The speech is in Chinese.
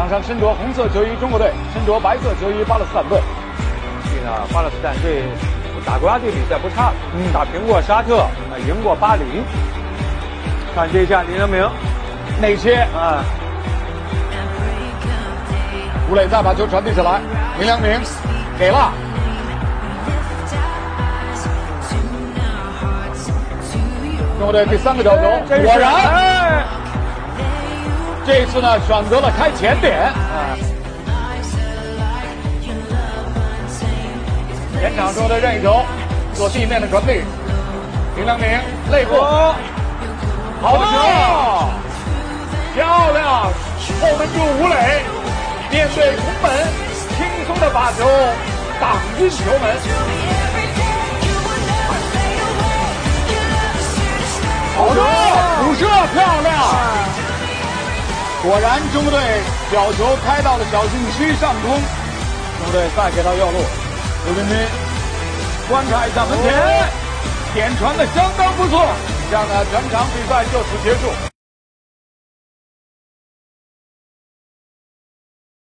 场上身着红色球衣中国队，身着白色球衣巴勒斯坦队。这个巴勒斯坦队打国家队比赛不差，嗯。打平过沙特，啊，赢过巴林。看这一下林良铭，内切，啊，吴磊再把球传递起来，林良铭给了，中国队第三个角球，果然。哎这一次呢选择了开前点，啊前场中的任意球做地面的传递，林良铭肋部，哦，好的球，漂亮，后门柱吴磊面对红门，轻松的把球挡进球门。好球，补射漂亮！果然，中国队角球开到了小禁区上空，中国队再给到右路，刘彬彬观察一下门前，点传的相当不错，这样的全场比赛就此结束。